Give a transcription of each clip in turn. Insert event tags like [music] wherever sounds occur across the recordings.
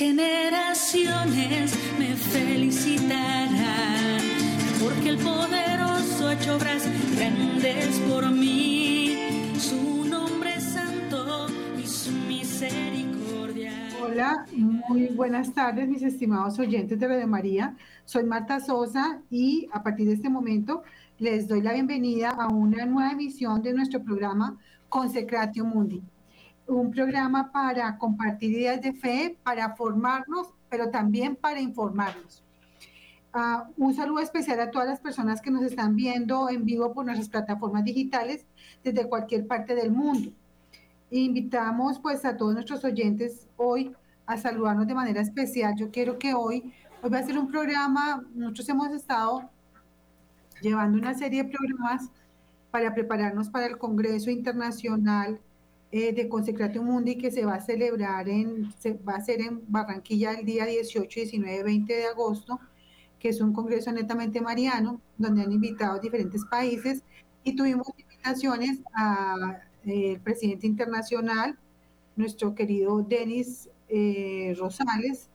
generaciones me felicitarán, porque el poderoso ha hecho obras grandes por mí. Su nombre santo y su misericordia. Hola, muy buenas tardes, mis estimados oyentes de Radio María. Soy Marta Sosa y a partir de este momento les doy la bienvenida a una nueva emisión de nuestro programa Consecratio Mundi un programa para compartir ideas de fe, para formarnos, pero también para informarnos. Uh, un saludo especial a todas las personas que nos están viendo en vivo por nuestras plataformas digitales desde cualquier parte del mundo. Invitamos pues a todos nuestros oyentes hoy a saludarnos de manera especial. Yo quiero que hoy, hoy va a ser un programa, nosotros hemos estado llevando una serie de programas para prepararnos para el Congreso Internacional eh, de Consecratio Mundi que se va a celebrar en, se va a hacer en Barranquilla el día 18, 19, 20 de agosto, que es un congreso netamente mariano, donde han invitado diferentes países y tuvimos invitaciones al eh, presidente internacional, nuestro querido Denis eh, Rosales,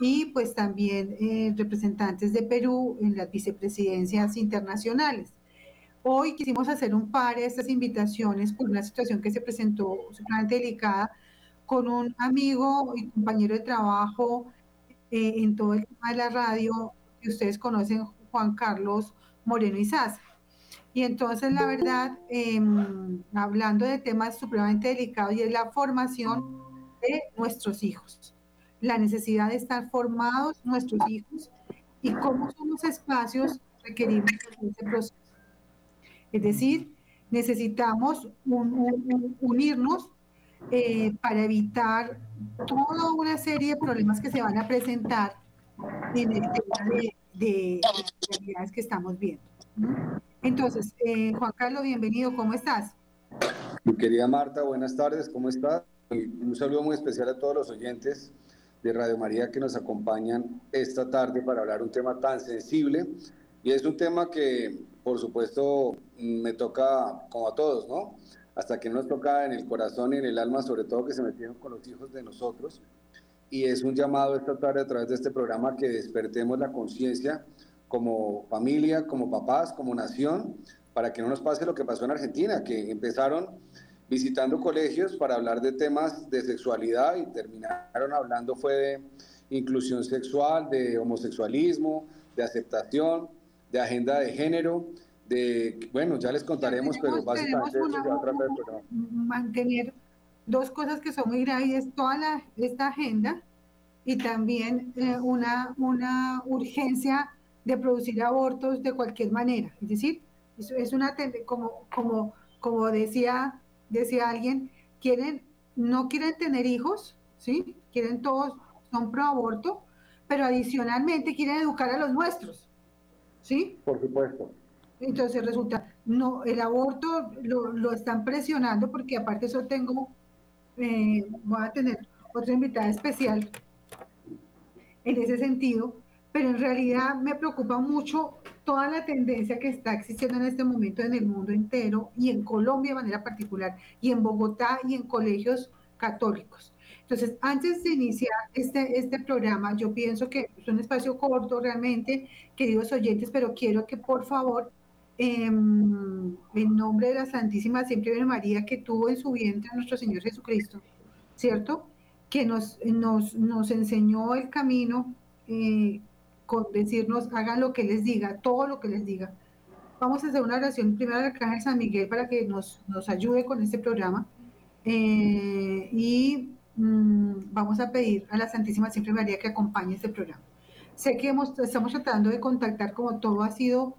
y pues también representantes de Perú en las vicepresidencias internacionales. Hoy quisimos hacer un par de estas invitaciones por una situación que se presentó sumamente delicada con un amigo y compañero de trabajo eh, en todo el tema de la radio que ustedes conocen, Juan Carlos Moreno Izaza. Y entonces, la verdad, em, hablando de temas supremamente delicados y es la formación de nuestros hijos, la necesidad de estar formados nuestros hijos y cómo son los espacios requeridos en ese proceso. Es decir, necesitamos unirnos eh, para evitar toda una serie de problemas que se van a presentar en el tema de, las realidades que estamos viendo. Entonces, eh, Juan Carlos, bienvenido, ¿cómo estás? Mi querida Marta, buenas tardes, ¿cómo estás? Un saludo muy especial a todos los oyentes de Radio María que nos acompañan esta tarde para hablar un tema tan sensible y es un tema que por supuesto, me toca como a todos, ¿no? Hasta que nos toca en el corazón y en el alma, sobre todo que se metieron con los hijos de nosotros. Y es un llamado esta tarde a través de este programa que despertemos la conciencia como familia, como papás, como nación, para que no nos pase lo que pasó en Argentina, que empezaron visitando colegios para hablar de temas de sexualidad y terminaron hablando fue de inclusión sexual, de homosexualismo, de aceptación, de agenda de género, de, bueno, ya les contaremos, pero básicamente eso se va a tratar Mantener dos cosas que son muy graves, toda la, esta agenda y también eh, una, una urgencia de producir abortos de cualquier manera. Es decir, es, es una como, como, como decía, decía alguien, quieren, no quieren tener hijos, ¿sí? Quieren todos, son pro aborto, pero adicionalmente quieren educar a los nuestros. ¿Sí? Por supuesto. Entonces resulta, no, el aborto lo, están presionando porque aparte eso tengo, eh, voy a tener otra invitada especial en ese sentido, pero en realidad me preocupa mucho toda la tendencia que está existiendo en este momento en el mundo entero y en Colombia de manera particular, y en Bogotá y en colegios católicos. Entonces, antes de iniciar este, este programa, yo pienso que es un espacio corto realmente, queridos oyentes, pero quiero que por favor, em, en nombre de la Santísima Siempre Virgen María, que tuvo en su vientre a nuestro Señor Jesucristo, ¿cierto? Que nos, nos, nos enseñó el camino eh, con decirnos, hagan lo que les diga, todo lo que les diga. Vamos a hacer una oración primero al Arcángel San Miguel para que nos, nos ayude con este programa. Eh, y Mm, vamos a pedir a la Santísima Siempre María que acompañe este programa. Sé que estamos tratando de contactar como todo ha sido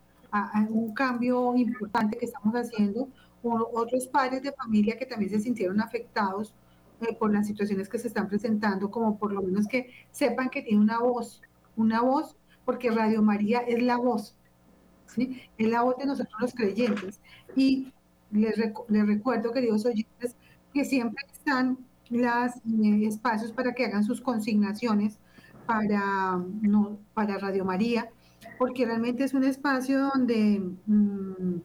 un cambio importante que estamos haciendo, con otros padres de familia que también se sintieron afectados eh, por las situaciones que se están presentando, como por lo menos que sepan que tiene una voz, una voz, porque Radio María es la voz, ¿sí? es la voz de nosotros los creyentes. Y les, les recuerdo, queridos oyentes, que siempre están los eh, espacios para que hagan sus consignaciones para, no, para Radio María, porque realmente es un espacio donde mm,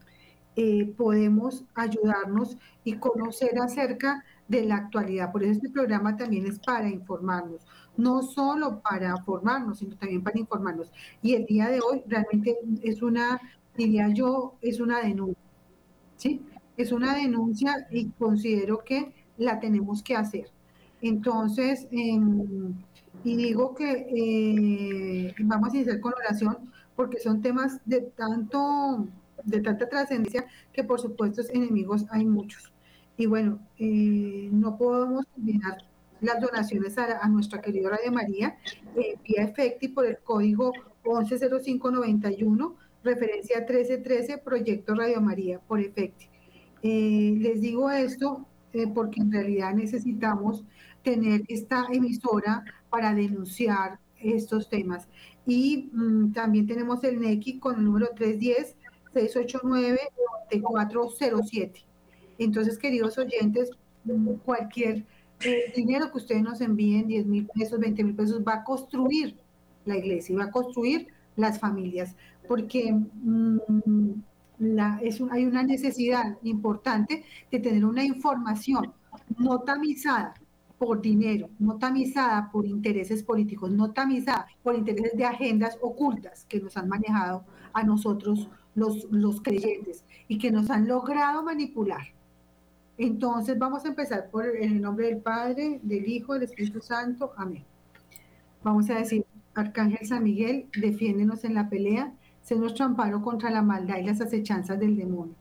eh, podemos ayudarnos y conocer acerca de la actualidad. Por eso este programa también es para informarnos, no solo para formarnos, sino también para informarnos. Y el día de hoy realmente es una, diría yo, es una denuncia. ¿sí? Es una denuncia y considero que la tenemos que hacer. Entonces, em, y digo que eh, vamos a iniciar con oración porque son temas de tanto de tanta trascendencia que por supuesto enemigos hay muchos. Y bueno, eh, no podemos olvidar las donaciones a, nuestra querida Radio María eh, vía Efecti por el código 110591, referencia 1313, Proyecto Radio María por Efecti. Eh, les digo esto porque en realidad necesitamos tener esta emisora para denunciar estos temas. Y mm, también tenemos el NECI con el número 310 689-9407. Entonces, queridos oyentes, cualquier eh, dinero que ustedes nos envíen, 10 mil pesos, 20 mil pesos, va a construir la iglesia y va a construir las familias, porque mm, hay una necesidad importante de tener una información no tamizada por dinero, no tamizada por intereses políticos, no tamizada por intereses de agendas ocultas que nos han manejado a nosotros los, los creyentes y que nos han logrado manipular. Entonces vamos a empezar por el nombre del Padre, del Hijo, del Espíritu Santo. Amén. Vamos a decir, Arcángel San Miguel, defiéndenos en la pelea, sé nuestro amparo contra la maldad y las acechanzas del demonio.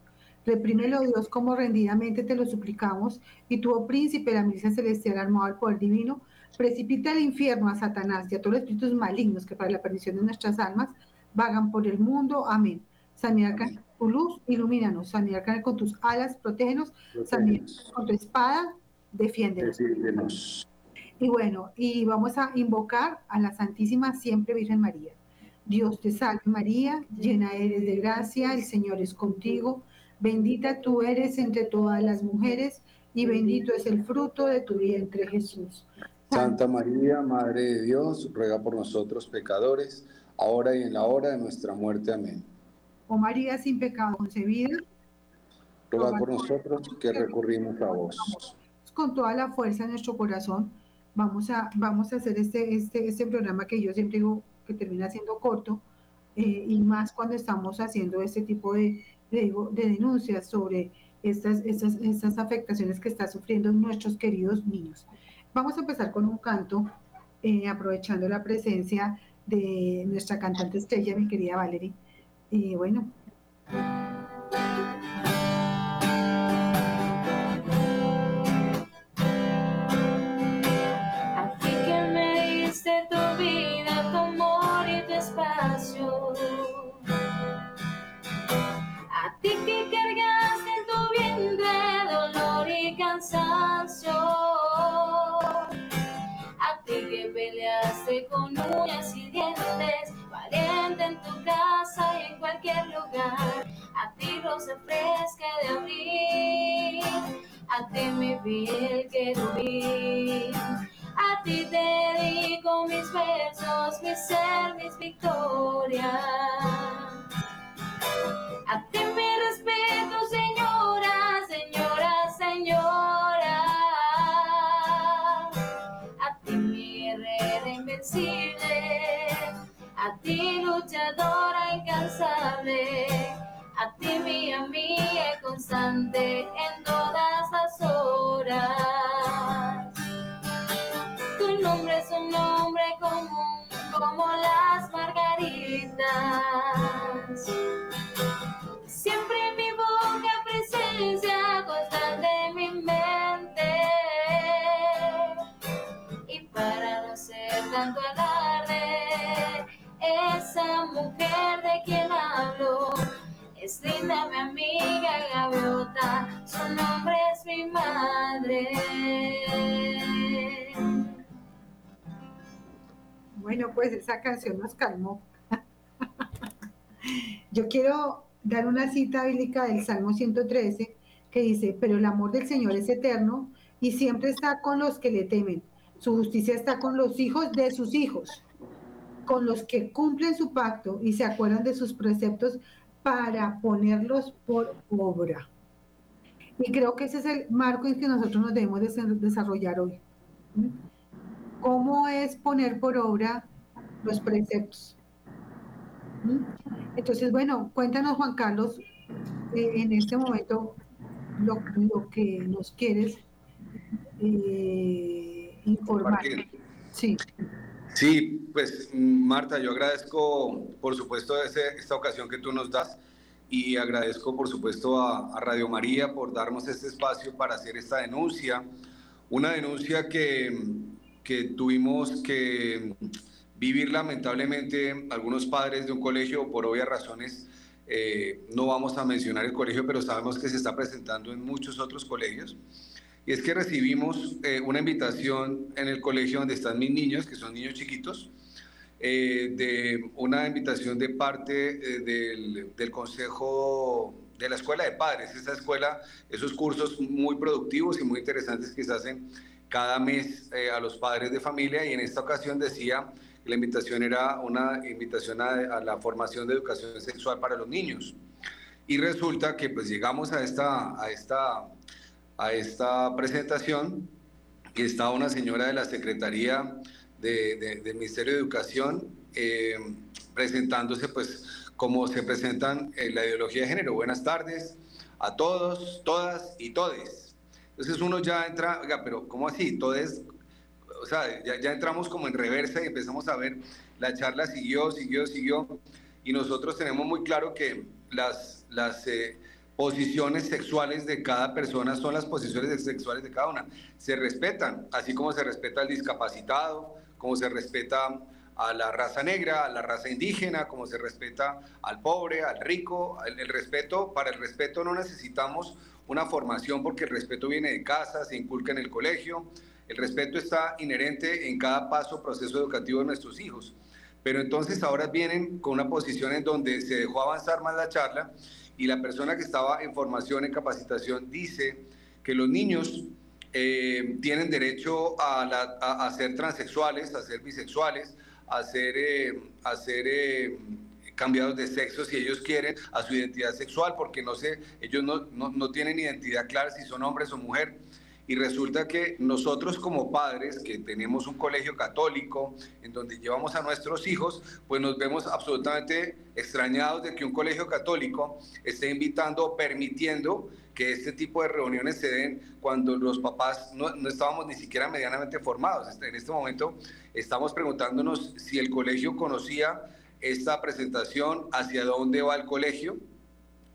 Reprímelo, Dios, como rendidamente te lo suplicamos, y tu, oh príncipe, la milicia celestial armado al poder divino, precipita al infierno a Satanás y a todos los espíritus malignos que para la perdición de nuestras almas vagan por el mundo. Amén. San Miguel tu luz, ilumínanos. San Miguel con tus alas, protégenos. San Miguel con tu espada, defiéndenos. Y bueno, y vamos a invocar a la Santísima Siempre Virgen María. Dios te salve María, llena eres de gracia, el Señor es contigo. Bendita tú eres entre todas las mujeres y bendito es el fruto de tu vientre Jesús. Santa María, Madre de Dios, ruega por nosotros pecadores, ahora y en la hora de nuestra muerte. Amén. Oh María sin pecado concebida, ruega por nosotros que recurrimos a vos. Con toda la fuerza de nuestro corazón, vamos a, vamos a hacer este, este, este programa que yo siempre digo que termina siendo corto, eh, y más cuando estamos haciendo este tipo de, de, denuncias sobre estas, estas, estas afectaciones que están sufriendo nuestros queridos niños. Vamos a empezar con un canto, eh, aprovechando la presencia de nuestra cantante estrella, mi querida Valerie. Y bueno. A ti rosa fresca de abril, a ti mi piel querubín. A ti te dedico mis versos, mi ser, mis victorias. A ti mi respeto, señora, señora, señora. A ti mi guerrera invencible a ti luchadora incansable, a ti mi amiga constante en todas las horas. Tu nombre es un nombre común como las margaritas. Siempre mi mujer de quien hablo es linda mi amiga Gaviota, su nombre es mi madre. Bueno, pues esa canción nos calmó. Yo quiero dar una cita bíblica del Salmo 113 que dice, pero el amor del Señor es eterno y siempre está con los que le temen. Su justicia está con los hijos de sus hijos, con los que cumplen su pacto y se acuerdan de sus preceptos para ponerlos por obra. Y creo que ese es el marco en que nosotros nos debemos desarrollar hoy. ¿Cómo es poner por obra los preceptos? Entonces, bueno, cuéntanos, Juan Carlos, eh, en este momento lo, que nos quieres eh, informar. Sí. Sí, pues Marta, yo agradezco por supuesto esta ocasión que tú nos das y agradezco por supuesto a, Radio María por darnos este espacio para hacer esta denuncia, una denuncia que, que tuvimos que vivir lamentablemente algunos padres de un colegio por obvias razones. Eh, no vamos a mencionar el colegio, pero sabemos que se está presentando en muchos otros colegios. Y es que recibimos eh, una invitación en el colegio donde están mis niños, que son niños chiquitos, eh, de una invitación de parte del, del, Consejo de la Escuela de Padres. Esa escuela, esos cursos muy productivos y muy interesantes que se hacen cada mes a los padres de familia y en esta ocasión decía la invitación era una invitación a, la formación de educación sexual para los niños. Y resulta que pues llegamos a esta, a esta, a esta presentación y estaba una señora de la Secretaría de, del Ministerio de Educación eh, presentándose pues como se presentan en la ideología de género. Buenas tardes a todos, todas y todes. Entonces uno ya entra, oiga, pero ¿cómo así? Todes, o sea, ya, ya, entramos como en reversa y empezamos a ver, la charla siguió, siguió, siguió, y nosotros tenemos muy claro que las, las eh, posiciones sexuales de cada persona son las posiciones sexuales de cada una. Se respetan, así como se respeta al discapacitado, como se respeta a la raza negra, a la raza indígena, como se respeta al pobre, al rico. El, respeto, para el respeto no necesitamos una formación porque el respeto viene de casa, se inculca en el colegio, el respeto está inherente en cada paso, proceso educativo de nuestros hijos. Pero entonces ahora vienen con una posición en donde se dejó avanzar más la charla y la persona que estaba en formación, en capacitación, dice que los niños eh, tienen derecho a, ser transexuales, a ser bisexuales, a ser, eh, a ser eh, cambiados de sexo si ellos quieren, a su identidad sexual, porque no sé, ellos no, no, no tienen identidad clara si son hombres o mujeres y resulta que nosotros como padres que tenemos un colegio católico en donde llevamos a nuestros hijos, pues nos vemos absolutamente extrañados de que un colegio católico esté invitando permitiendo que este tipo de reuniones se den cuando los papás no, no estábamos ni siquiera medianamente formados. Este, en este momento estamos preguntándonos si el colegio conocía esta presentación, hacia dónde va el colegio,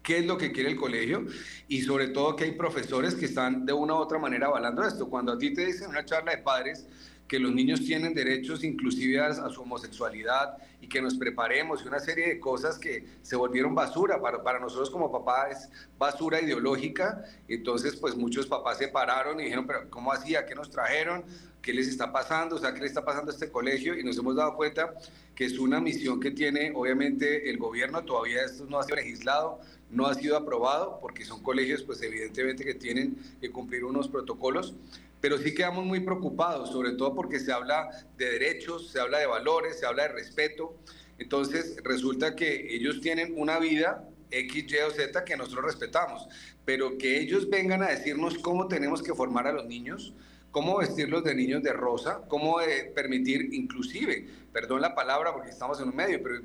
qué es lo que quiere el colegio y sobre todo que hay profesores que están de una u otra manera avalando esto. Cuando a ti te dicen en una charla de padres que los niños tienen derechos inclusive a, su homosexualidad y que nos preparemos y una serie de cosas que se volvieron basura. Para, para nosotros como papá es basura ideológica. Entonces pues muchos papás se pararon y dijeron, pero ¿cómo hacía? ¿Qué nos trajeron? ¿Qué les está pasando? O sea, ¿qué le está pasando a este colegio? Y nos hemos dado cuenta que es una misión que tiene obviamente el gobierno, todavía esto no ha sido legislado, no ha sido aprobado porque son colegios pues evidentemente que tienen que cumplir unos protocolos, pero sí quedamos muy preocupados, sobre todo porque se habla de derechos, se habla de valores, se habla de respeto, entonces resulta que ellos tienen una vida X, Y o Z que nosotros respetamos, pero que ellos vengan a decirnos cómo tenemos que formar a los niños, cómo vestirlos de niños de rosa, cómo eh, permitir inclusive, perdón la palabra porque estamos en un medio, pero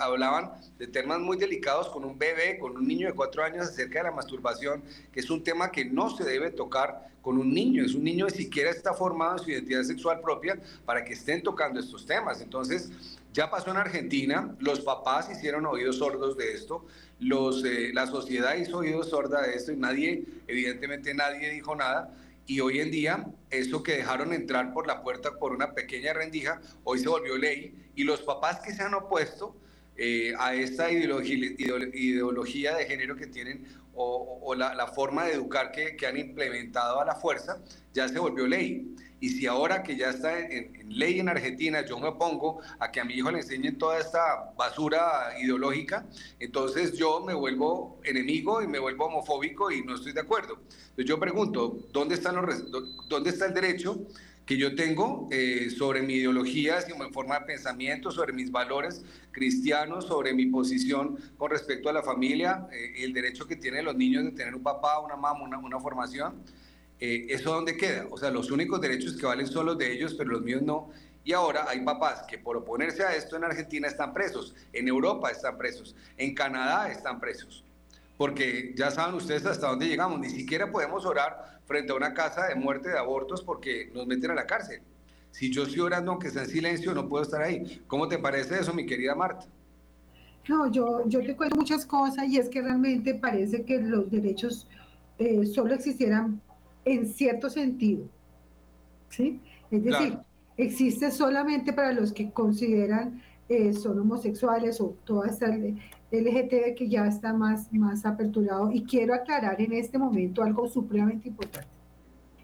hablaban de temas muy delicados con un bebé, con un niño de cuatro años acerca de la masturbación, que es un tema que no se debe tocar con un niño, es un niño que siquiera está formado en su identidad sexual propia para que estén tocando estos temas. Entonces, ya pasó en Argentina, los papás hicieron oídos sordos de esto, los, eh, la sociedad hizo oídos sordos de esto y nadie, evidentemente nadie dijo nada y hoy en día eso que dejaron entrar por la puerta por una pequeña rendija, hoy se volvió ley y los papás que se han opuesto eh, a esta ideología, de género que tienen o, la, forma de educar que, han implementado a la fuerza, ya se volvió ley. Y si ahora que ya está en, ley en Argentina, yo me opongo a que a mi hijo le enseñen toda esta basura ideológica, entonces yo me vuelvo enemigo y me vuelvo homofóbico y no estoy de acuerdo. Entonces yo pregunto, ¿dónde, están los, dónde está el derecho que yo tengo eh, sobre mi ideología, sobre mi forma de pensamiento, sobre mis valores cristianos, sobre mi posición con respecto a la familia, eh, el derecho que tienen los niños de tener un papá, una mamá, una, una formación. Eh, ¿Eso dónde queda? O sea, los únicos derechos que valen son los de ellos, pero los míos no. Y ahora hay papás que por oponerse a esto en Argentina están presos, en Europa están presos, en Canadá están presos. Porque ya saben ustedes hasta dónde llegamos, ni siquiera podemos orar frente a una casa de muerte de abortos porque nos meten a la cárcel. Si yo estoy orando aunque sea en silencio, no puedo estar ahí. ¿Cómo te parece eso, mi querida Marta? No, yo, yo te cuento muchas cosas y es que realmente parece que los derechos eh, solo existieran en cierto sentido. ¿sí? Es decir, existe solamente para los que consideran eh, son homosexuales o toda esta LGTB que ya está más, más aperturado. Y quiero aclarar en este momento algo supremamente importante.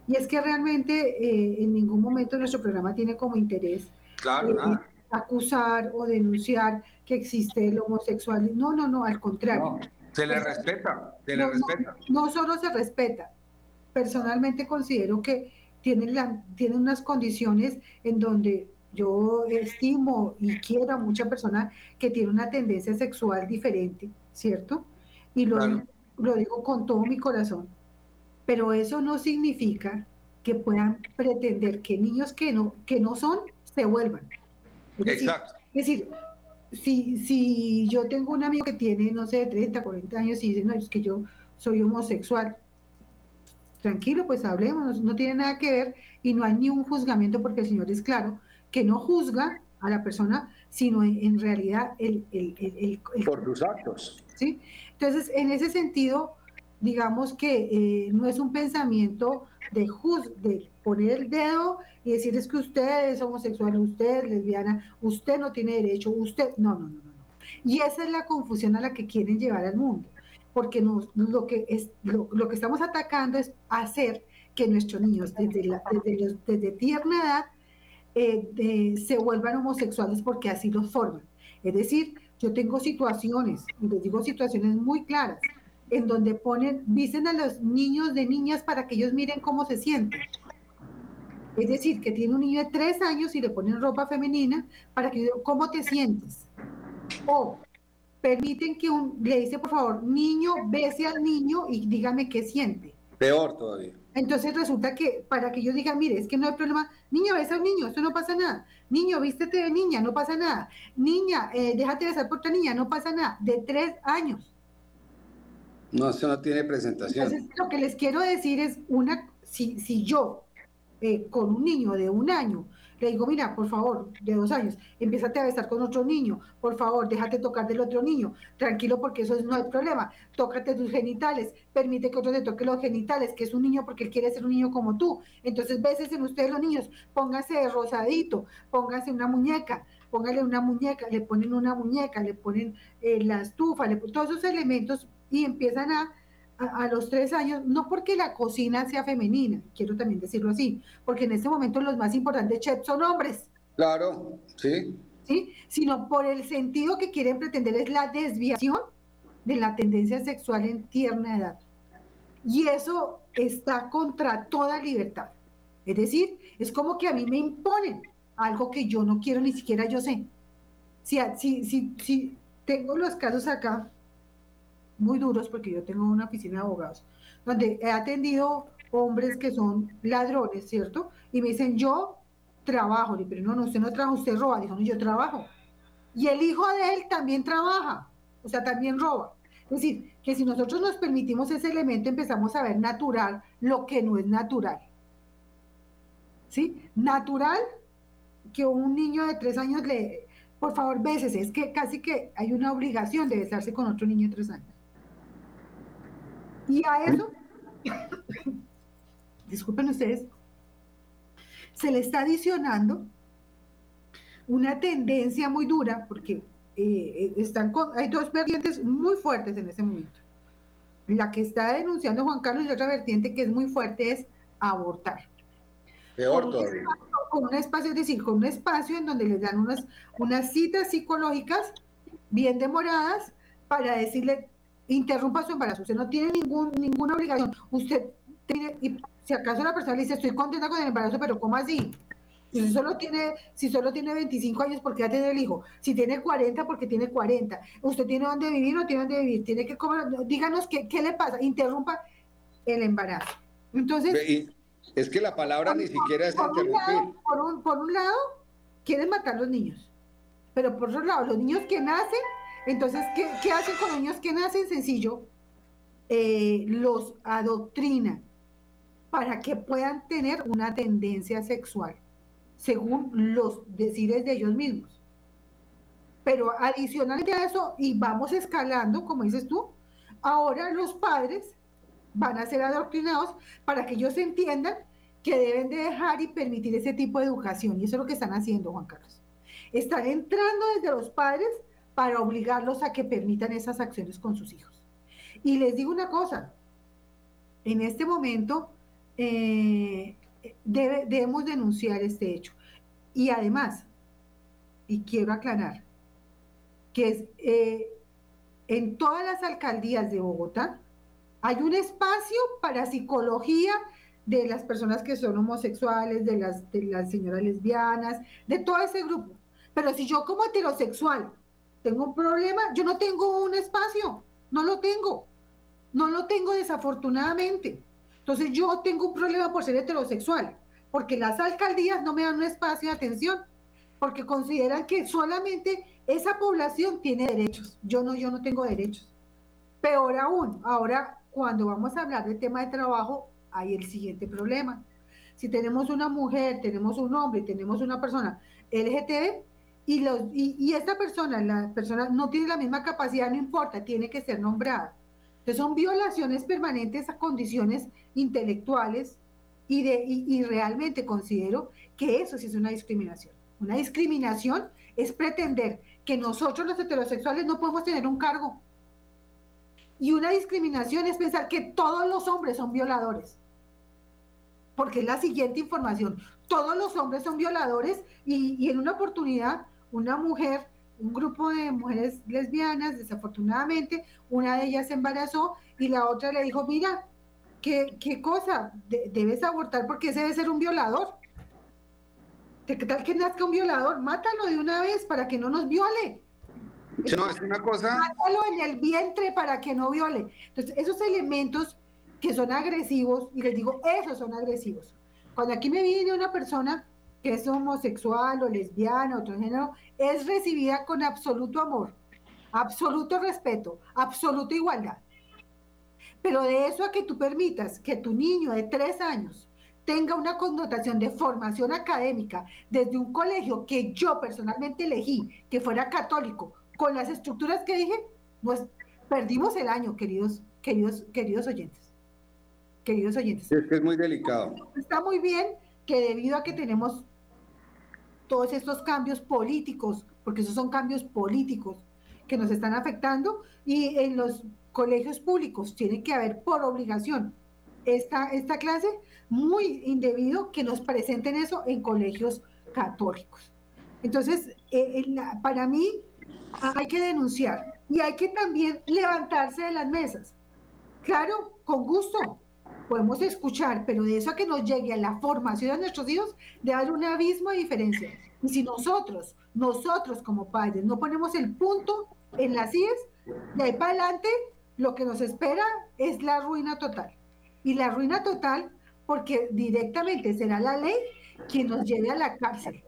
Y es que realmente eh, en ningún momento nuestro programa tiene como interés eh, acusar o denunciar que existe el homosexual. No, no, no, al contrario. se le respeta, se le respeta. No, solo se respeta. Personalmente considero que tienen, la, tienen unas condiciones en donde yo estimo y quiero a mucha persona que tiene una tendencia sexual diferente, ¿cierto? Y lo, lo digo con todo mi corazón. Pero eso no significa que puedan pretender que niños que no, que no son se vuelvan. Exacto. es decir, si, si yo tengo un amigo que tiene, no sé, 30, 40 años y dice, no, es que yo soy homosexual, tranquilo, pues hablemos, no tiene nada que ver y no hay ni un juzgamiento porque el Señor es claro que no juzga a la persona, sino en, realidad el, el, Por sus actos. ¿sí? Entonces, en ese sentido, digamos que eh, no es un pensamiento de, de poner el dedo y decir es que usted es homosexual, usted es lesbiana, usted no tiene derecho, usted... No, no, no, no. Y esa es la confusión a la que quieren llevar al mundo, porque nos, lo, que es, lo, que estamos atacando es hacer que nuestros niños desde, la, desde, desde tierna edad eh, se vuelvan homosexuales porque así los forman. Es decir, yo tengo situaciones, les digo situaciones muy claras, en donde ponen, dicen a los niños de niñas para que ellos miren cómo se sienten. Es decir, que tiene un niño de tres años y le ponen ropa femenina para que cómo te sientes. O permiten que un, le dice, por favor, niño, bese al niño y dígame qué siente. Peor todavía. Entonces resulta que para que ellos digan, mire, es que no hay problema, niño, besa a un niño, esto no pasa nada. Niño, vístete de niña, no pasa nada. Niña, eh, déjate besar por otra niña, no pasa nada. De tres años. No, eso no tiene presentación. Entonces, lo que les quiero decir es, una, si, si yo eh, con un niño de un año le digo, mira, por favor, de dos años, empiezate a besar con otro niño, por favor, déjate tocar del otro niño, tranquilo porque eso no hay problema, tócate tus genitales, permite que otro te toque los genitales, que es un niño porque él quiere ser un niño como tú. Entonces, beses en ustedes los niños, póngase rosadito, póngase una muñeca, póngale una muñeca, le ponen una muñeca, le ponen eh, la estufa, le todos esos elementos y empiezan a a, los tres años, no porque la cocina sea femenina, quiero también decirlo así, porque en este momento los más importantes chefs son hombres. Claro, sí. ¿Sí? Sino por el sentido que quieren pretender es la desviación de la tendencia sexual en tierna edad. Y eso está contra toda libertad. Es decir, es como que a mí me imponen algo que yo no quiero, ni siquiera yo sé. Si, si, si, si tengo los casos acá, muy duros, porque yo tengo una oficina de abogados, donde he atendido hombres que son ladrones, ¿cierto? Y me dicen, yo trabajo, pero no, no, usted no trabaja, usted roba, dijo, no, yo trabajo. Y el hijo de él también trabaja, o sea, también roba. Es decir, que si nosotros nos permitimos ese elemento, empezamos a ver natural lo que no es natural. ¿Sí? Natural que un niño de tres años le, por favor, beses, es que casi que hay una obligación de besarse con otro niño de tres años. Y a eso, [laughs] disculpen ustedes, se le está adicionando una tendencia muy dura, porque eh, están hay dos vertientes muy fuertes en ese momento. La que está denunciando Juan Carlos y otra vertiente que es muy fuerte es abortar. Peor todavía. con un espacio, es decir, con un espacio en donde les dan unas, unas citas psicológicas bien demoradas para decirle, interrumpa su embarazo. Usted no tiene ningún, ninguna obligación. Usted tiene, y si acaso la persona le dice, estoy contenta con el embarazo, pero ¿cómo así? Si solo tiene, si solo tiene 25 años, ¿por qué va a tener el hijo? Si tiene 40, porque tiene 40. ¿Usted tiene dónde vivir o no tiene dónde vivir? Tiene que comer. Díganos qué, qué le pasa. Interrumpa el embarazo. Entonces. Es que la palabra ni siquiera es Un lado, por, un, por un lado, quieren matar a los niños. Pero por otro lado, los niños que nacen, entonces, ¿qué, hacen con niños que nacen? Sencillo, eh, los adoctrinan para que puedan tener una tendencia sexual, según los decires de ellos mismos. Pero adicionalmente a eso, y vamos escalando, como dices tú, ahora los padres van a ser adoctrinados para que ellos entiendan que deben de dejar y permitir ese tipo de educación. Y eso es lo que están haciendo, Juan Carlos. Están entrando desde los padres para obligarlos a que permitan esas acciones con sus hijos. Y les digo una cosa, en este momento eh, debemos denunciar este hecho. Y además, y quiero aclarar, que eh, en todas las alcaldías de Bogotá hay un espacio para psicología de las personas que son homosexuales, de las, de las señoras lesbianas, de todo ese grupo. Pero si yo como heterosexual tengo un problema, yo no tengo un espacio, no lo tengo, no lo tengo desafortunadamente. Entonces yo tengo un problema por ser heterosexual, porque las alcaldías no me dan un espacio de atención, porque consideran que solamente esa población tiene derechos. Yo no, yo no tengo derechos. Peor aún, ahora cuando vamos a hablar del tema de trabajo, hay el siguiente problema. Si tenemos una mujer, tenemos un hombre, tenemos una persona LGTB y, los, y, esta persona, la persona no tiene la misma capacidad, no importa, tiene que ser nombrada. Entonces son violaciones permanentes a condiciones intelectuales y, de, y realmente considero que eso sí es una discriminación. Una discriminación es pretender que nosotros los heterosexuales no podemos tener un cargo, y una discriminación es pensar que todos los hombres son violadores. Porque es la siguiente información. Todos los hombres son violadores y, en una oportunidad una mujer, un grupo de mujeres lesbianas, desafortunadamente, una de ellas se embarazó y la otra le dijo, mira, ¿qué, qué cosa? debes abortar porque ese debe ser un violador. ¿Qué tal que nazca un violador? Mátalo de una vez para que no nos viole. No, es una cosa. Mátalo en el vientre para que no viole. Entonces, esos elementos que son agresivos, y les digo, esos son agresivos. Cuando aquí me viene una persona que es homosexual o lesbiana, otro género, es recibida con absoluto amor, absoluto respeto, absoluta igualdad. Pero de eso a que tú permitas que tu niño de tres años tenga una connotación de formación académica desde un colegio que yo personalmente elegí, que fuera católico, con las estructuras que dije, pues perdimos el año, queridos, queridos, queridos oyentes. Queridos oyentes. Es que es muy delicado. Está muy bien que debido a que tenemos todos estos cambios políticos, porque esos son cambios políticos que nos están afectando, y en los colegios públicos tiene que haber por obligación esta, esta clase, muy indebido que nos presenten eso en colegios católicos. Entonces, eh, para mí, hay que denunciar y hay que también levantarse de las mesas. Claro, con gusto, podemos escuchar, pero de eso que nos llegue a la formación de nuestros hijos, de haber un abismo de diferencia. Y si nosotros, nosotros como padres, no ponemos el punto en las IES, de ahí para adelante, lo que nos espera es la ruina total. Y la ruina total, porque directamente será la ley quien nos lleve a la cárcel.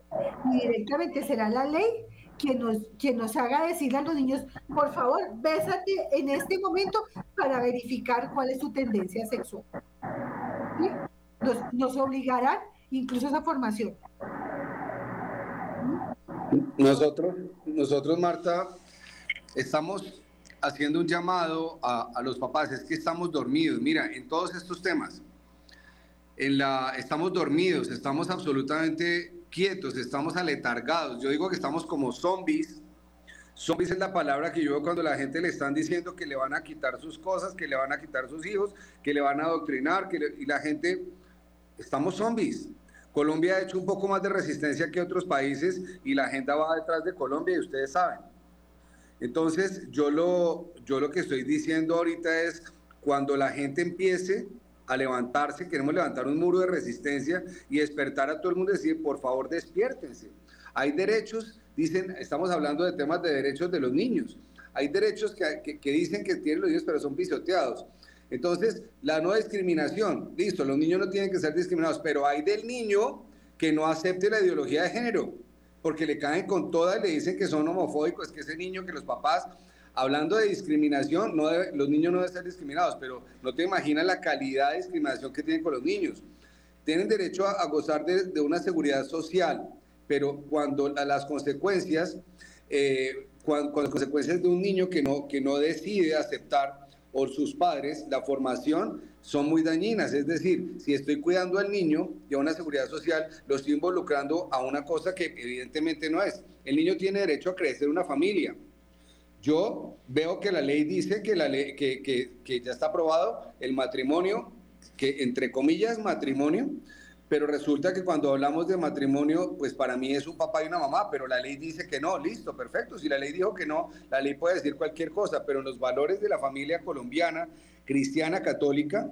Y directamente será la ley quien nos, quien nos haga decirle a los niños, por favor, bésate en este momento para verificar cuál es su tendencia sexual. Nos, nos obligarán incluso a esa formación. Nosotros, nosotros, Marta, estamos haciendo un llamado a, a, los papás, es que estamos dormidos. Mira, en todos estos temas, en la, estamos dormidos, estamos absolutamente quietos, estamos aletargados. Yo digo que estamos como zombies Zombies es la palabra que yo veo cuando la gente le están diciendo que le van a quitar sus cosas, que le van a quitar sus hijos, que le van a adoctrinar, y la gente, estamos zombies. Colombia ha hecho un poco más de resistencia que otros países y la gente va detrás de Colombia y ustedes saben. Entonces, yo lo, yo lo que estoy diciendo ahorita es, cuando la gente empiece a levantarse, queremos levantar un muro de resistencia y despertar a todo el mundo y decir, por favor, despiértense. Hay derechos dicen, estamos hablando de temas de derechos de los niños. Hay derechos que, dicen que tienen los niños, pero son pisoteados. Entonces, la no discriminación, listo, los niños no tienen que ser discriminados, pero hay del niño que no acepte la ideología de género, porque le caen con toda y le dicen que son homofóbicos, que ese niño, que los papás, hablando de discriminación, los niños no deben ser discriminados, pero no te imaginas la calidad de discriminación que tienen con los niños. Tienen derecho a, gozar de, una seguridad social, pero cuando las consecuencias, eh, las consecuencias de un niño que no, que no decide aceptar por sus padres la formación son muy dañinas. Es decir, si estoy cuidando al niño y a una seguridad social, lo estoy involucrando a una cosa que evidentemente no es. El niño tiene derecho a crecer en una familia. Yo veo que la ley dice que, la ley, que, que, que ya está aprobado el matrimonio, que entre comillas matrimonio, pero resulta que cuando hablamos de matrimonio, pues para mí es un papá y una mamá, pero la ley dice que no, listo, perfecto. Si la ley dijo que no, la ley puede decir cualquier cosa, pero en los valores de la familia colombiana, cristiana, católica,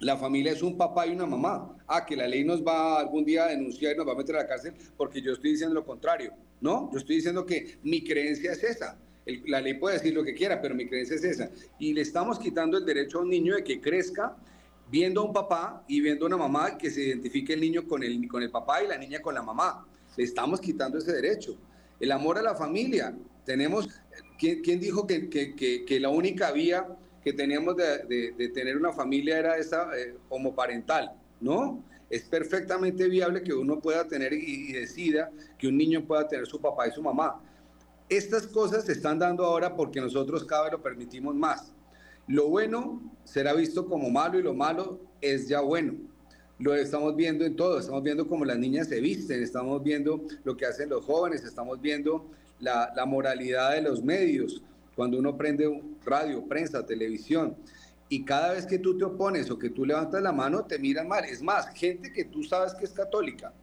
la familia es un papá y una mamá. Ah, que la ley nos va algún día a denunciar y nos va a meter a la cárcel porque yo estoy diciendo lo contrario. No, yo estoy diciendo que mi creencia es esa. La ley puede decir lo que quiera, pero mi creencia es esa. Y le estamos quitando el derecho a un niño de que crezca viendo a un papá y viendo a una mamá que se identifique el niño con el, con el papá y la niña con la mamá. Le estamos quitando ese derecho. El amor a la familia. Tenemos, ¿quién, dijo que, que, que, la única vía que teníamos de, de, tener una familia era esa eh, homoparental? No, es perfectamente viable que uno pueda tener y decida que un niño pueda tener su papá y su mamá. Estas cosas se están dando ahora porque nosotros cada vez lo permitimos más. Lo bueno será visto como malo y lo malo es ya bueno. Lo estamos viendo en todo, estamos viendo cómo las niñas se visten, estamos viendo lo que hacen los jóvenes, estamos viendo la, moralidad de los medios, cuando uno prende radio, prensa, televisión, y cada vez que tú te opones o que tú levantas la mano, te miran mal. Es más, gente que tú sabes que es católica,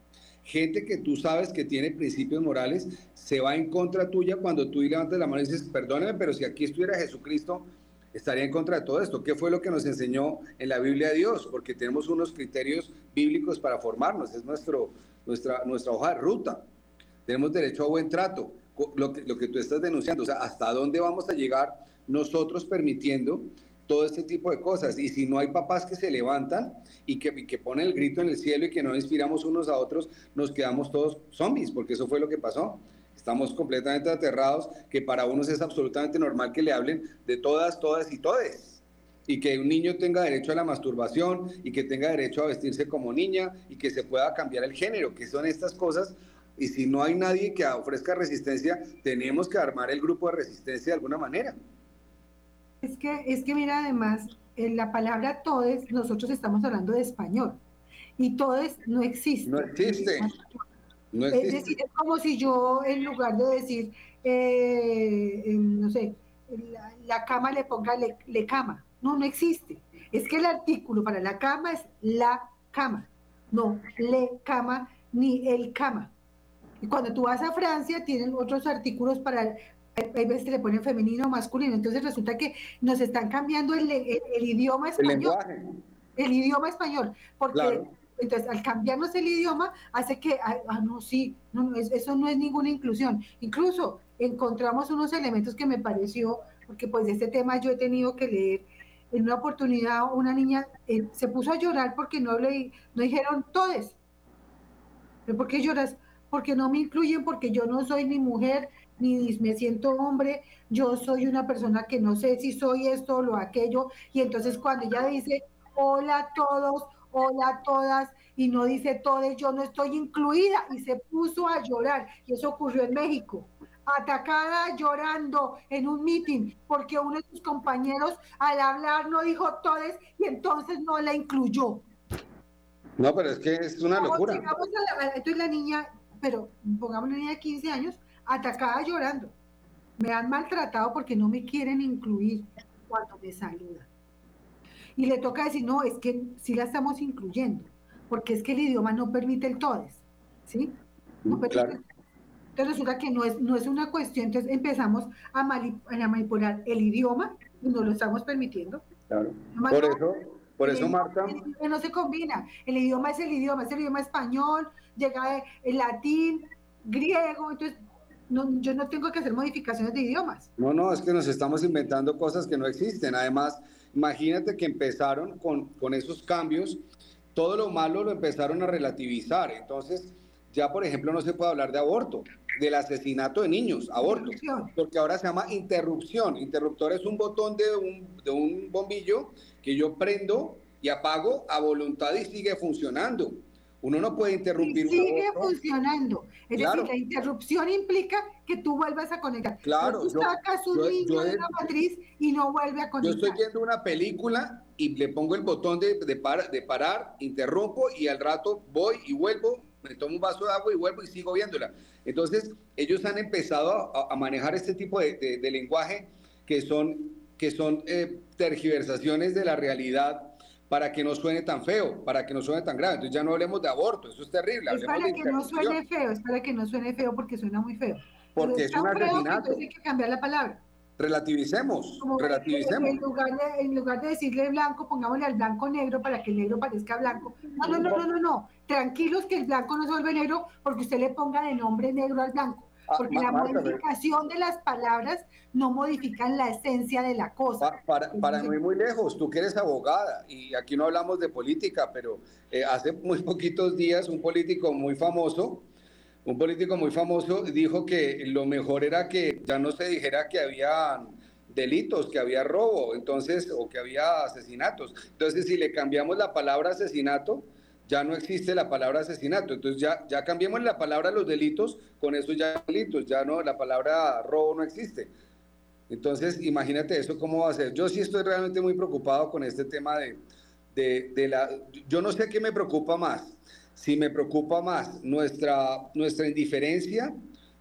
gente que tú sabes que tiene principios morales, se va en contra tuya cuando tú levantas la mano y dices, perdóneme, pero si aquí estuviera Jesucristo, estaría en contra de todo esto. ¿Qué fue lo que nos enseñó en la Biblia Dios? Porque tenemos unos criterios bíblicos para formarnos, es nuestro, nuestra, nuestra hoja de ruta. Tenemos derecho a buen trato, lo que, lo que tú estás denunciando, o sea, hasta dónde vamos a llegar nosotros permitiendo todo este tipo de cosas. Y si no hay papás que se levantan y que, que ponen el grito en el cielo y que no inspiramos unos a otros, nos quedamos todos zombies, porque eso fue lo que pasó. Estamos completamente aterrados que para unos es absolutamente normal que le hablen de todas, todas y todes. Y que un niño tenga derecho a la masturbación y que tenga derecho a vestirse como niña y que se pueda cambiar el género, que son estas cosas. Y si no hay nadie que ofrezca resistencia, tenemos que armar el grupo de resistencia de alguna manera. Es que, es que mira, además, en la palabra todes, nosotros estamos hablando de español. Y todes no existe. No existe. Es decir, es como si yo, en lugar de decir, eh, no sé, la, cama le ponga le, cama. No, no existe. Es que el artículo para la cama es la cama, no le cama ni el cama. Y cuando tú vas a Francia, tienen otros artículos para, hay veces que le ponen femenino o masculino, entonces resulta que nos están cambiando el, idioma español. El, idioma español, porque entonces, al cambiarnos el idioma, hace que, ah, ah no, sí, no, eso no es ninguna inclusión. Incluso encontramos unos elementos que me pareció, porque pues de este tema yo he tenido que leer. En una oportunidad, una niña eh, se puso a llorar porque no le no dijeron todes. ¿Por qué lloras? Porque no me incluyen, porque yo no soy ni mujer, ni me siento hombre, yo soy una persona que no sé si soy esto o lo aquello. Y entonces cuando ella dice, hola a todos, hola a todas, y no dice todes, yo no estoy incluida, y se puso a llorar, y eso ocurrió en México atacada llorando en un meeting porque uno de sus compañeros al hablar no dijo todes y entonces no la incluyó. No, pero es que es una locura. entonces la niña, pero pongamos una niña de 15 años, atacada llorando. me han maltratado porque no me quieren incluir cuando me saludan. Y le toca decir, no, es que sí la estamos incluyendo, porque es que el idioma no permite el todes, ¿sí? No Mm, claro. Entonces resulta que no es, no es una cuestión, entonces empezamos a, a manipular el idioma y no lo estamos permitiendo. Claro. Por eso, por eso, Marta. El no se combina. El idioma es el idioma, es el idioma español, llega el latín, griego, entonces no, yo no tengo que hacer modificaciones de idiomas. No, no, es que nos estamos inventando cosas que no existen. Además, imagínate que empezaron con, con esos cambios, todo lo malo lo empezaron a relativizar. Entonces, ya por ejemplo, no se puede hablar de aborto, del asesinato de niños, aborto, porque ahora se llama interrupción. Interruptor es un botón de un, de un bombillo que yo prendo y apago a voluntad y sigue funcionando. Uno no puede interrumpir. Y sigue funcionando. Es claro. decir, la interrupción implica que tú vuelvas a conectar. Claro. Tú sacas un yo, niño yo, de una matriz y no vuelve a conectar. Yo estoy viendo una película y le pongo el botón de, de, par, de parar, interrumpo y al rato voy y vuelvo, me tomo un vaso de agua y vuelvo y sigo viéndola. Entonces, ellos han empezado a, a manejar este tipo de, de, de, lenguaje que son, que son eh, tergiversaciones de la realidad para que no suene tan feo, para que no suene tan grave. Entonces ya no hablemos de aborto, eso es terrible. Es para que no suene feo, es para que no suene feo porque suena muy feo. Porque es, es un asesinato. Entonces hay que cambiar la palabra. Relativicemos, Como relativicemos. En lugar, de, en lugar de decirle blanco, pongámosle al blanco negro para que el negro parezca blanco. No, no, no, no, no, no. Tranquilos que el blanco no se vuelve negro porque usted le ponga de nombre negro al blanco. Porque ah, la Marta, modificación de las palabras no modifican la esencia de la cosa. Para, para, para no ir muy lejos, tú que eres abogada, y aquí no hablamos de política, pero eh, hace muy poquitos días un político muy famoso, un político muy famoso dijo que lo mejor era que ya no se dijera que había delitos, que había robo, entonces, o que había asesinatos. Entonces, si le cambiamos la palabra asesinato, ya no existe la palabra asesinato. Entonces ya, ya cambiemos la palabra los delitos, con eso ya delitos, ya no, la palabra robo no existe. Entonces, imagínate eso cómo va a ser. Yo sí estoy realmente muy preocupado con este tema de, de, de la... Yo no sé qué me preocupa más. Si me preocupa más nuestra, nuestra indiferencia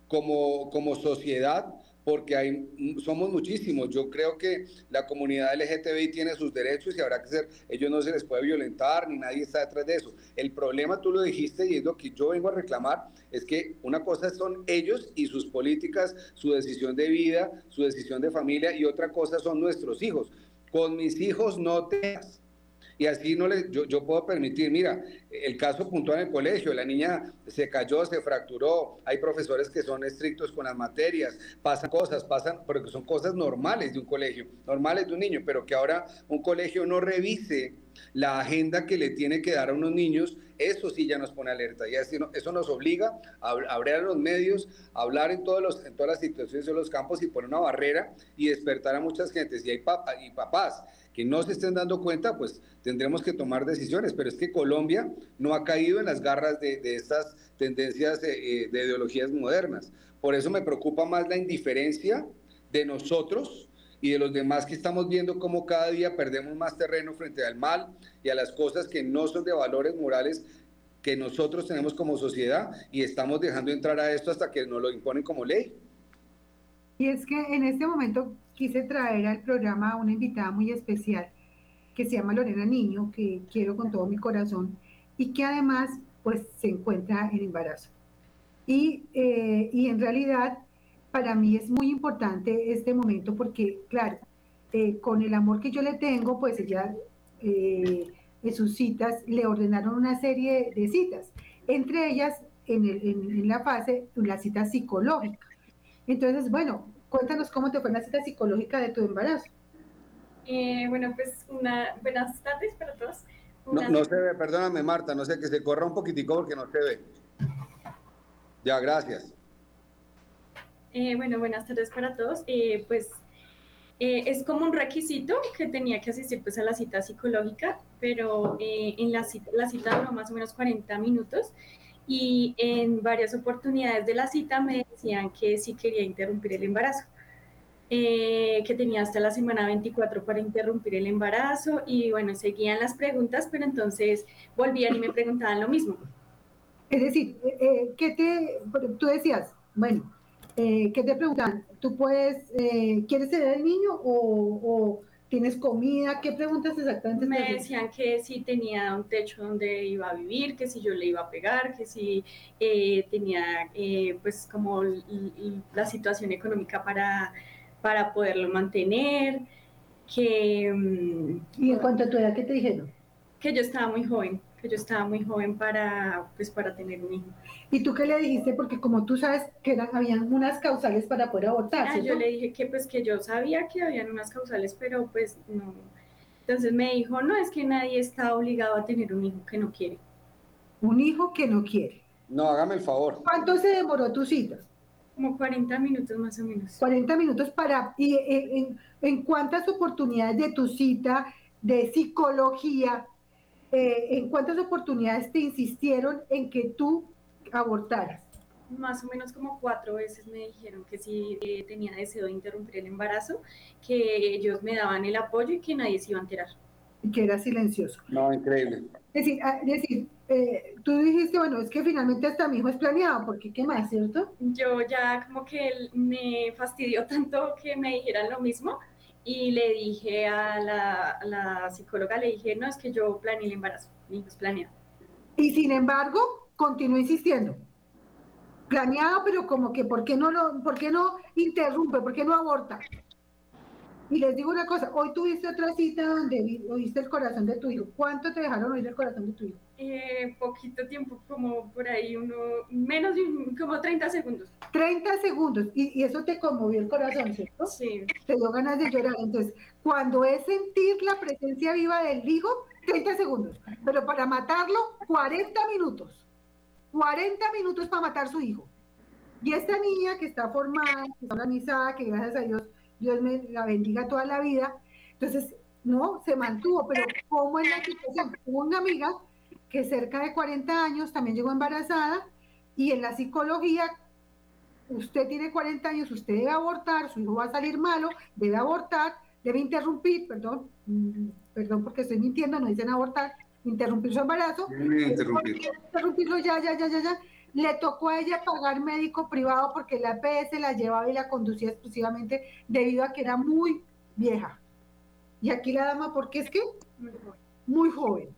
como, como sociedad, porque hay, somos muchísimos. Yo creo que la comunidad LGTBI tiene sus derechos y habrá que ser, ellos no se les puede violentar, ni nadie está detrás de eso. El problema, tú lo dijiste y es lo que yo vengo a reclamar, es que una cosa son ellos y sus políticas, su decisión de vida, su decisión de familia, y otra cosa son nuestros hijos. Con mis hijos no te y así no le, yo, puedo permitir, mira, el caso puntual en el colegio, la niña se cayó, se fracturó, hay profesores que son estrictos con las materias, pasan cosas, pasan, porque son cosas normales de un colegio, normales de un niño, pero que ahora un colegio no revise la agenda que le tiene que dar a unos niños, eso sí ya nos pone alerta, y eso nos obliga a abrir los medios, hablar en, todos los, en todas las situaciones de los campos y poner una barrera y despertar a muchas gentes, y hay papá, y papás que no se estén dando cuenta, pues tendremos que tomar decisiones. Pero es que Colombia no ha caído en las garras de, de estas tendencias de, de, ideologías modernas. Por eso me preocupa más la indiferencia de nosotros y de los demás que estamos viendo cómo cada día perdemos más terreno frente al mal y a las cosas que no son de valores morales que nosotros tenemos como sociedad y estamos dejando entrar a esto hasta que nos lo imponen como ley. Y es que en este momento quise traer al programa a una invitada muy especial que se llama Lorena Niño, que quiero con todo mi corazón y que además pues se encuentra en embarazo. Y, eh, y en realidad para mí es muy importante este momento porque, claro, eh, con el amor que yo le tengo, pues ella eh, en sus citas le ordenaron una serie de citas, entre ellas en, el, en, en la fase, la cita psicológica. Entonces, bueno, cuéntanos cómo te fue la cita psicológica de tu embarazo. Eh, bueno, pues una, buenas tardes para todos. No, no, se ve, perdóname Marta, no sé, que se corra un poquitico porque no se ve. Ya, gracias. Eh, bueno, buenas tardes para todos. Eh, pues es como un requisito que tenía que asistir pues a la cita psicológica, pero en la cita, la cita duró más o menos 40 minutos y en varias oportunidades de la cita me decían que sí quería interrumpir el embarazo, eh, que tenía hasta la semana 24 para interrumpir el embarazo y bueno, seguían las preguntas, pero entonces volvían y me preguntaban lo mismo. Es decir, eh, ¿qué te, tú decías, bueno, eh, ¿qué te preguntan? ¿Tú puedes, eh, quieres tener el niño o, tienes comida? ¿Qué preguntas exactamente? Me decían que si tenía un techo donde iba a vivir, que si yo le iba a pegar, que si eh, tenía pues como la situación económica para, para poderlo mantener, que... Mm, ¿Y en cuanto a tu edad, qué te dijeron? Que yo estaba muy joven que yo estaba muy joven para, pues, para tener un hijo. ¿Y tú qué le dijiste? Porque como tú sabes que eran, habían unas causales para poder abortar. Ah, yo le dije que pues que yo sabía que habían unas causales, pero pues no. Entonces me dijo, no, es que nadie está obligado a tener un hijo que no quiere. Un hijo que no quiere. No, hágame el favor. ¿Cuánto se demoró tu cita? Como 40 minutos más o menos. 40 minutos para... ¿Y en, en cuántas oportunidades de tu cita de psicología eh, ¿en cuántas oportunidades te insistieron en que tú abortaras? Más o menos como cuatro veces me dijeron que si eh, tenía deseo de interrumpir el embarazo, que ellos me daban el apoyo y que nadie se iba a enterar. Y que era silencioso. No, increíble. Es decir, ah, decir eh, tú dijiste, bueno, es que finalmente hasta mi hijo es planeado, porque qué más, ¿cierto? Yo ya como que me fastidió tanto que me dijeran lo mismo y le dije a la, psicóloga, le dije, no, es que yo planeé el embarazo, mi hijo es. Y sin embargo, continuó insistiendo. Planeado, pero como que, ¿por no, lo, por qué no interrumpe? ¿Por qué no aborta? Y les digo una cosa, hoy tuviste otra cita donde oíste el corazón de tu hijo. ¿Cuánto te dejaron oír el corazón de tu hijo? Eh, poquito tiempo, como por ahí, uno, menos de como 30 segundos. 30 segundos, y, eso te conmovió el corazón, ¿cierto? Sí. Te dio ganas de llorar. Entonces, cuando es sentir la presencia viva del hijo, 30 segundos. Pero para matarlo, 40 minutos. 40 minutos para matar su hijo. Y esta niña que está formada, que está organizada, que gracias a Dios Dios me la bendiga toda la vida. Entonces, no, se mantuvo, pero ¿cómo es la situación? Hubo una amiga que cerca de 40 años también llegó embarazada y en la psicología, usted tiene 40 años, usted debe abortar, su hijo va a salir malo, debe abortar, debe interrumpir, perdón, mm, perdón porque estoy mintiendo, no dicen abortar, interrumpir su embarazo, interrumpirlo ya, ya, ya, ya, ya, le tocó a ella pagar médico privado porque la EPS la llevaba y la conducía exclusivamente debido a que era muy vieja. Y aquí la dama, porque es que muy joven.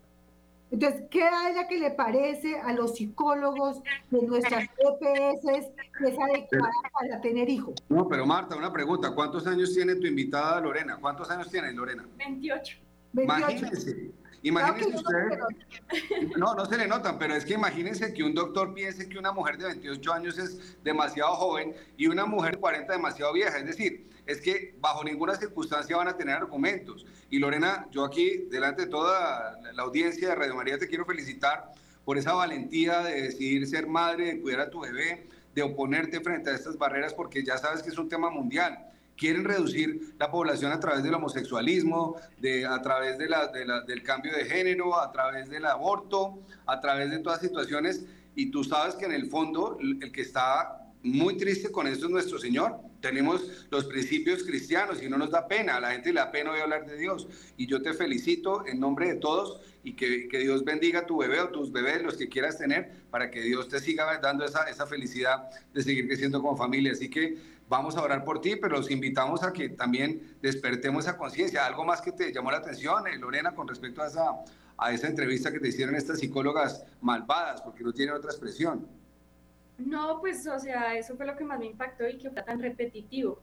Entonces, ¿qué a ella que le parece a los psicólogos de nuestras EPS que es adecuada para tener hijos? No, pero Marta, una pregunta. ¿Cuántos años tiene tu invitada Lorena? ¿Cuántos años tiene Lorena? 28. 28. Imagínense, Imagínense ustedes, no, no se le notan, pero es que imagínense que un doctor piense que una mujer de 28 años es demasiado joven y una mujer de 40 demasiado vieja. Es decir, es que bajo ninguna circunstancia van a tener argumentos. Y Lorena, yo aquí, delante de toda la audiencia de Radio María, te quiero felicitar por esa valentía de decidir ser madre, de cuidar a tu bebé, de oponerte frente a estas barreras, porque ya sabes que es un tema mundial quieren reducir la población a través del homosexualismo, de, a través del cambio de género, a través del aborto, a través de todas situaciones. Y tú sabes que en el fondo el que está muy triste con esto es nuestro Señor. Tenemos los principios cristianos y no nos da pena. A la gente le da pena hoy hablar de Dios. Y yo te felicito en nombre de todos y que, que, Dios bendiga a tu bebé o tus bebés, los que quieras tener, para que Dios te siga dando esa, esa felicidad de seguir creciendo como familia. Así que vamos a orar por ti, pero los invitamos a que también despertemos esa conciencia. ¿Algo más que te llamó la atención, eh, Lorena, con respecto a esa, a esa entrevista que te hicieron estas psicólogas malvadas, porque no tienen otra expresión? No, pues, o sea, eso fue lo que más me impactó y que fue tan repetitivo.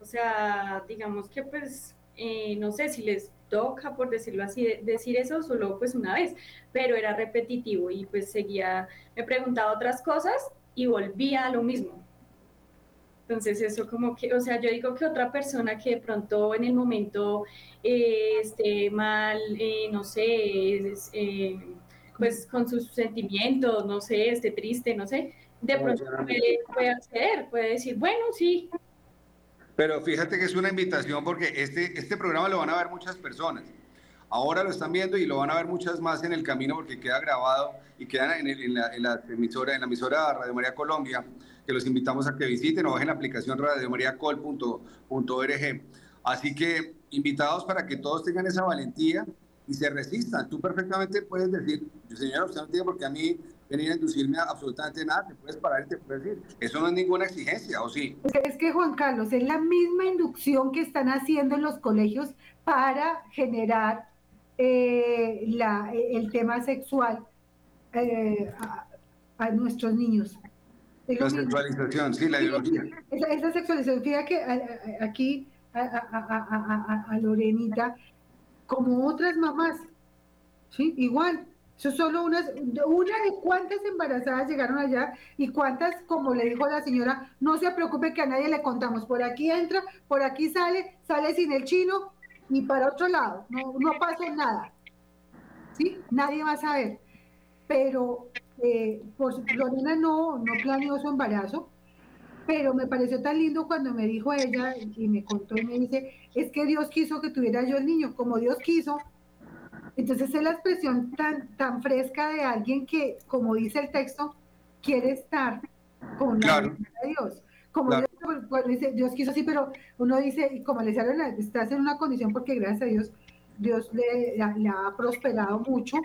O sea, digamos que pues, eh, no sé si les toca, por decirlo así, decir eso solo pues una vez, pero era repetitivo y pues seguía, me preguntaba otras cosas y volvía a lo mismo. Entonces eso como que, o sea, yo digo que otra persona que de pronto en el momento eh, esté mal, eh, no sé, pues con sus sentimientos, no sé, esté triste, no sé, de pronto puede, puede acceder, puede decir, bueno, sí. Pero fíjate que es una invitación porque este, este programa lo van a ver muchas personas. Ahora lo están viendo y lo van a ver muchas más en el camino porque queda grabado y queda en, la, en la, emisora, en la emisora Radio María Colombia que los invitamos a que visiten o bajen la aplicación radiomariacol.org. Así que invitados para que todos tengan esa valentía y se resistan. Tú perfectamente puedes decir, señora, usted no tiene por qué a mí venir a inducirme a absolutamente nada, te puedes parar y te puedes ir. Eso no es ninguna exigencia, ¿o sí? Es que Juan Carlos, es la misma inducción que están haciendo en los colegios para generar eh, la, el tema sexual eh, a, nuestros niños. la sexualización, sí, la ideología. Esa, sexualización, fíjate que aquí a, Lorenita, como otras mamás, ¿sí? Igual, eso solo unas, una de cuántas embarazadas llegaron allá y cuántas, como le dijo la señora, no se preocupe que a nadie le contamos, por aquí entra, por aquí sale, sale sin el chino y para otro lado, no, no pasa nada. ¿Sí? Nadie va a saber. Pero eh, pues Lorena no, no planeó su embarazo, pero me pareció tan lindo cuando me dijo ella y me contó y me dice, es que Dios quiso que tuviera yo el niño, como Dios quiso, entonces es la expresión tan, tan fresca de alguien que, como dice el texto, quiere estar con la de Dios. Como Dios, dice, Dios quiso así, pero uno dice, y como le decía, estás en una condición porque gracias a Dios, Dios le, ha prosperado mucho,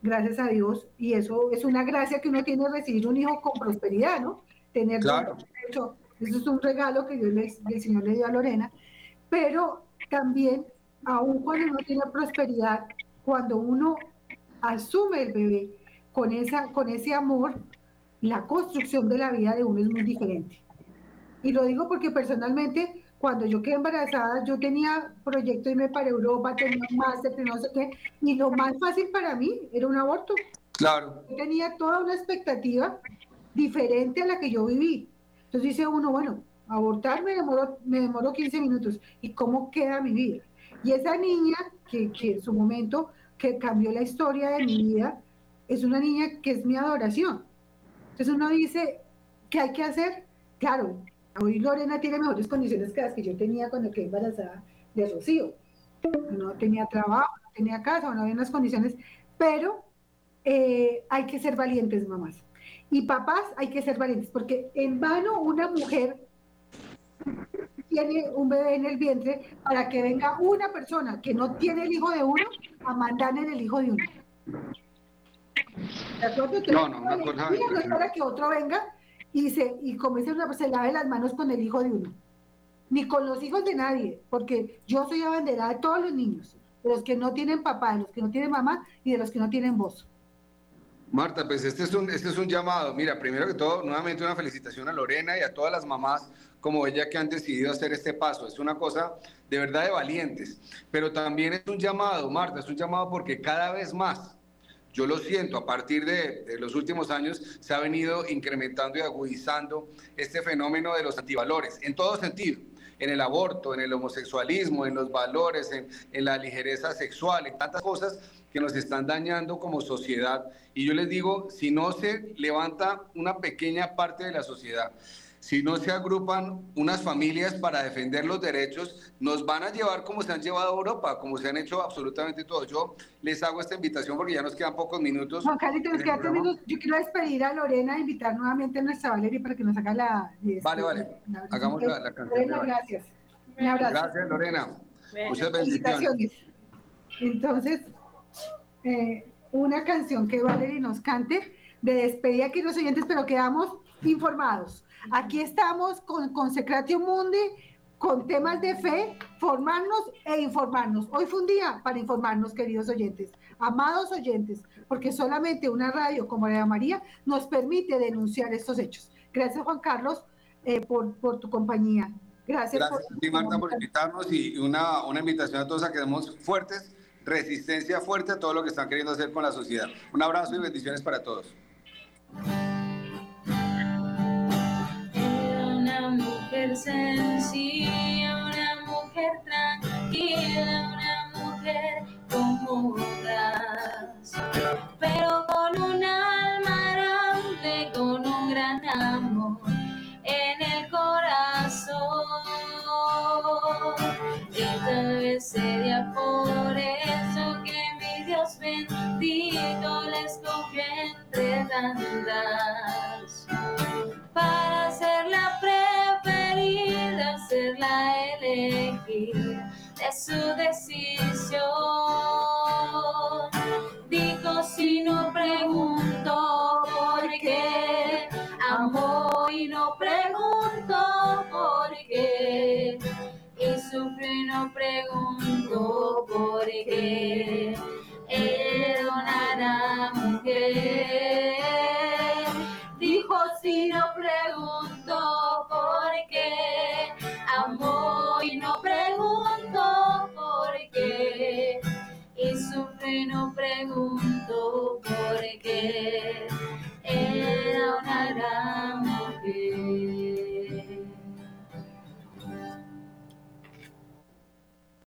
gracias a Dios, y eso es una gracia que uno tiene recibir un hijo con prosperidad, ¿no? Tener claro. eso es un regalo que Dios el Señor le dio a Lorena, pero también, aun cuando uno tiene prosperidad, cuando uno asume el bebé con, esa, con ese amor, la construcción de la vida de uno es muy diferente. Y lo digo porque personalmente, cuando yo quedé embarazada, yo tenía proyecto de irme para Europa, tenía un máster, no sé qué, y lo más fácil para mí era un aborto. Claro. Yo tenía toda una expectativa diferente a la que yo viví. Entonces dice uno, bueno, abortar me demoró, me demoró 15 minutos. ¿Y cómo queda mi vida? Y esa niña, que, que en su momento que cambió la historia de mi vida, es una niña que es mi adoración. Entonces uno dice, ¿qué hay que hacer? Claro, hoy Lorena tiene mejores condiciones que las que yo tenía cuando quedé embarazada de Rocío. No tenía trabajo, no tenía casa, no había unas condiciones, pero eh, hay que ser valientes, mamás. Y papás hay que ser valientes, porque en vano una mujer tiene un bebé en el vientre para que venga una persona que no tiene el hijo de uno a mandarle el hijo de uno. ¿De acuerdo? no, no, no, no es para que otro venga y se, y comience una, se lave las manos con el hijo de uno. Ni con los hijos de nadie, porque yo soy abanderada de todos los niños, de los que no tienen papá, de los que no tienen mamá y de los que no tienen voz. Marta, pues este es, un, este es un llamado. Mira, primero que todo, nuevamente una felicitación a Lorena y a todas las mamás como ella que han decidido hacer este paso. Es una cosa de verdad de valientes, pero también es un llamado, Marta, es un llamado porque cada vez más, yo lo siento, a partir de, los últimos años se ha venido incrementando y agudizando este fenómeno de los antivalores, en todo sentido en el aborto, en el homosexualismo, en los valores, en, la ligereza sexual, en tantas cosas que nos están dañando como sociedad. Y yo les digo, si no se levanta una pequeña parte de la sociedad, si no se agrupan unas familias para defender los derechos, nos van a llevar como se han llevado a Europa, como se han hecho absolutamente todo. Yo les hago esta invitación porque ya nos quedan pocos minutos. Juan Carlos, nos quedan minutos. Yo quiero despedir a Lorena e invitar nuevamente a nuestra Valeria para que nos haga la... vale, vale. Hagamos la, la canción. Lorena, gracias. Un abrazo. Gracias, Lorena. Muchas bendiciones. Entonces, eh, una canción que Valeria nos cante de despedida aquí los oyentes, pero quedamos informados. Aquí estamos con Consecratio Mundi, con temas de fe, formarnos e informarnos. Hoy fue un día para informarnos, queridos oyentes, amados oyentes, porque solamente una radio como la de María nos permite denunciar estos hechos. Gracias, Juan Carlos, eh, por, por, tu compañía. Gracias, Gracias por, a ti, Marta, por invitarnos y una, una invitación a todos a que demos fuertes, resistencia fuerte a todo lo que están queriendo hacer con la sociedad. Un abrazo y bendiciones para todos. Mujer sencilla, una mujer tranquila, una mujer como gas, pero con un alma grande, con un gran amor en el corazón. Y tal vez sería por eso que mi Dios bendito les escogió entre tantas poderla elegir de su decisión. Digo si no pregunto por qué, amó y no pregunto por qué, y sufrió y no pregunto por qué, era una mujer. no pregunto por qué. Era una gran